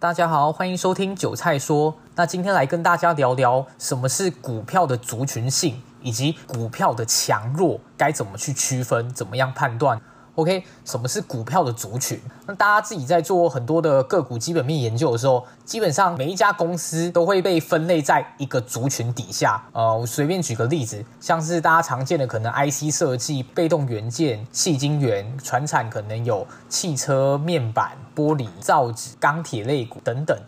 大家好，欢迎收听韭菜说。那今天来跟大家聊聊什么是股票的族群性，以及股票的强弱该怎么去区分，怎么样判断。OK，什么是股票的族群？那大家自己在做很多的个股基本面研究的时候，基本上每一家公司都会被分类在一个族群底下。呃，我随便举个例子，像是大家常见的可能 IC 设计、被动元件、细晶圆、传产，可能有汽车面板、玻璃、造纸、钢铁类股等等。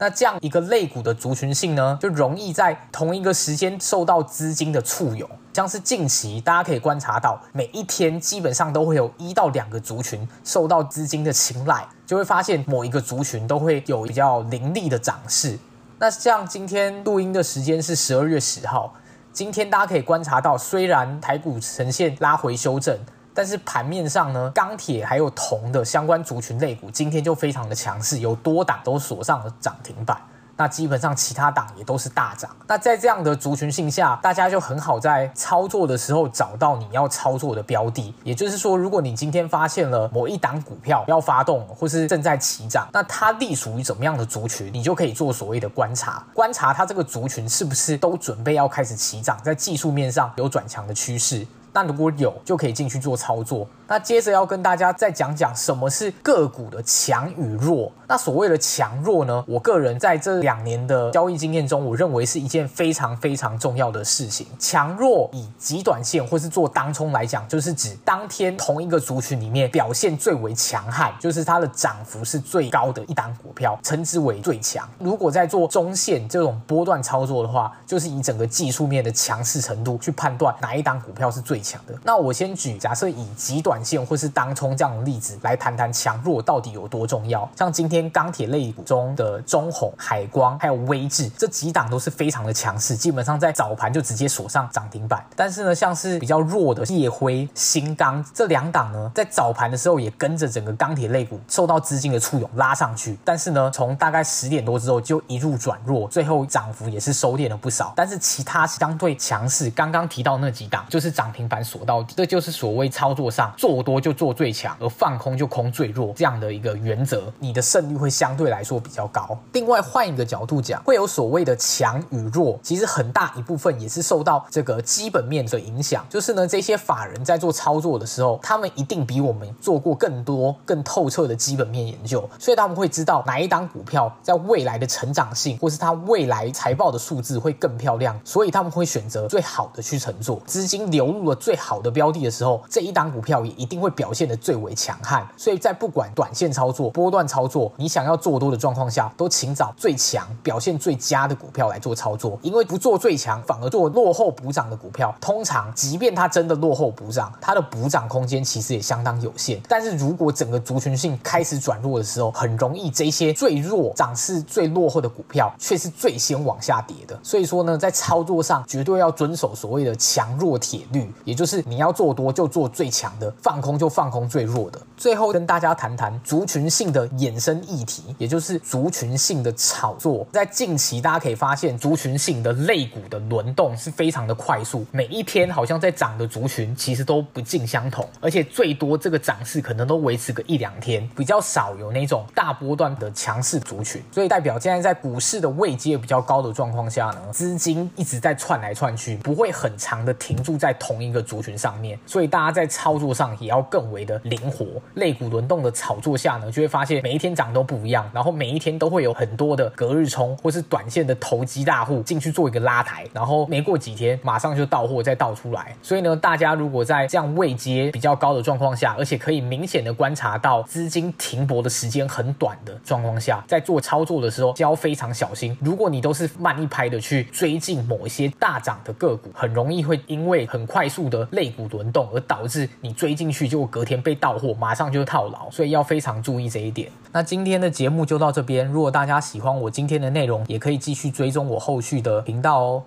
那这样一个类股的族群性呢，就容易在同一个时间受到资金的簇拥。像是近期大家可以观察到，每一天基本上都会有一到两个族群受到资金的青睐，就会发现某一个族群都会有比较凌厉的涨势。那像今天录音的时间是十二月十号，今天大家可以观察到，虽然台股呈现拉回修正。但是盘面上呢，钢铁还有铜的相关族群类股今天就非常的强势，有多档都锁上了涨停板。那基本上其他档也都是大涨。那在这样的族群性下，大家就很好在操作的时候找到你要操作的标的。也就是说，如果你今天发现了某一档股票要发动，或是正在起涨，那它隶属于怎么样的族群，你就可以做所谓的观察，观察它这个族群是不是都准备要开始起涨，在技术面上有转强的趋势。那如果有，就可以进去做操作。那接着要跟大家再讲讲什么是个股的强与弱。那所谓的强弱呢，我个人在这两年的交易经验中，我认为是一件非常非常重要的事情。强弱以极短线或是做当冲来讲，就是指当天同一个族群里面表现最为强悍，就是它的涨幅是最高的一档股票，称之为最强。如果在做中线这种波段操作的话，就是以整个技术面的强势程度去判断哪一档股票是最强的。那我先举假设以极短线或是当冲这样的例子来谈谈强弱到底有多重要。像今天钢铁类股中的中鸿、海光还有威致这几档都是非常的强势，基本上在早盘就直接锁上涨停板。但是呢，像是比较弱的烨辉、新钢这两档呢，在早盘的时候也跟着整个钢铁类股受到资金的簇拥拉上去。但是呢，从大概十点多之后就一路转弱，最后涨幅也是收敛了不少。但是其他相对强势，刚刚提到那几档就是涨停板锁到底，这就是所谓操作上做多就。做最强，而放空就空最弱，这样的一个原则，你的胜率会相对来说比较高。另外，换一个角度讲，会有所谓的强与弱，其实很大一部分也是受到这个基本面的影响。就是呢，这些法人在做操作的时候，他们一定比我们做过更多、更透彻的基本面研究，所以他们会知道哪一档股票在未来的成长性，或是它未来财报的数字会更漂亮，所以他们会选择最好的去乘坐。资金流入了最好的标的的时候，这一档股票也一定会。表现得最为强悍，所以在不管短线操作、波段操作，你想要做多的状况下，都请找最强、表现最佳的股票来做操作。因为不做最强，反而做落后补涨的股票，通常即便它真的落后补涨，它的补涨空间其实也相当有限。但是如果整个族群性开始转弱的时候，很容易这些最弱、涨势最落后的股票，却是最先往下跌的。所以说呢，在操作上绝对要遵守所谓的强弱铁律，也就是你要做多就做最强的，放空就。放空最弱的。最后跟大家谈谈族群性的衍生议题，也就是族群性的炒作。在近期，大家可以发现族群性的类股的轮动是非常的快速，每一天好像在涨的族群其实都不尽相同，而且最多这个涨势可能都维持个一两天，比较少有那种大波段的强势族群。所以代表现在在股市的位阶比较高的状况下呢，资金一直在窜来窜去，不会很长的停住在同一个族群上面。所以大家在操作上也要更。为的灵活，类股轮动的炒作下呢，就会发现每一天涨都不一样，然后每一天都会有很多的隔日冲或是短线的投机大户进去做一个拉抬，然后没过几天马上就到货再倒出来。所以呢，大家如果在这样位阶比较高的状况下，而且可以明显的观察到资金停泊的时间很短的状况下，在做操作的时候就要非常小心。如果你都是慢一拍的去追进某一些大涨的个股，很容易会因为很快速的肋骨轮动而导致你追进去就。隔天被盗货，马上就套牢，所以要非常注意这一点。那今天的节目就到这边，如果大家喜欢我今天的内容，也可以继续追踪我后续的频道哦。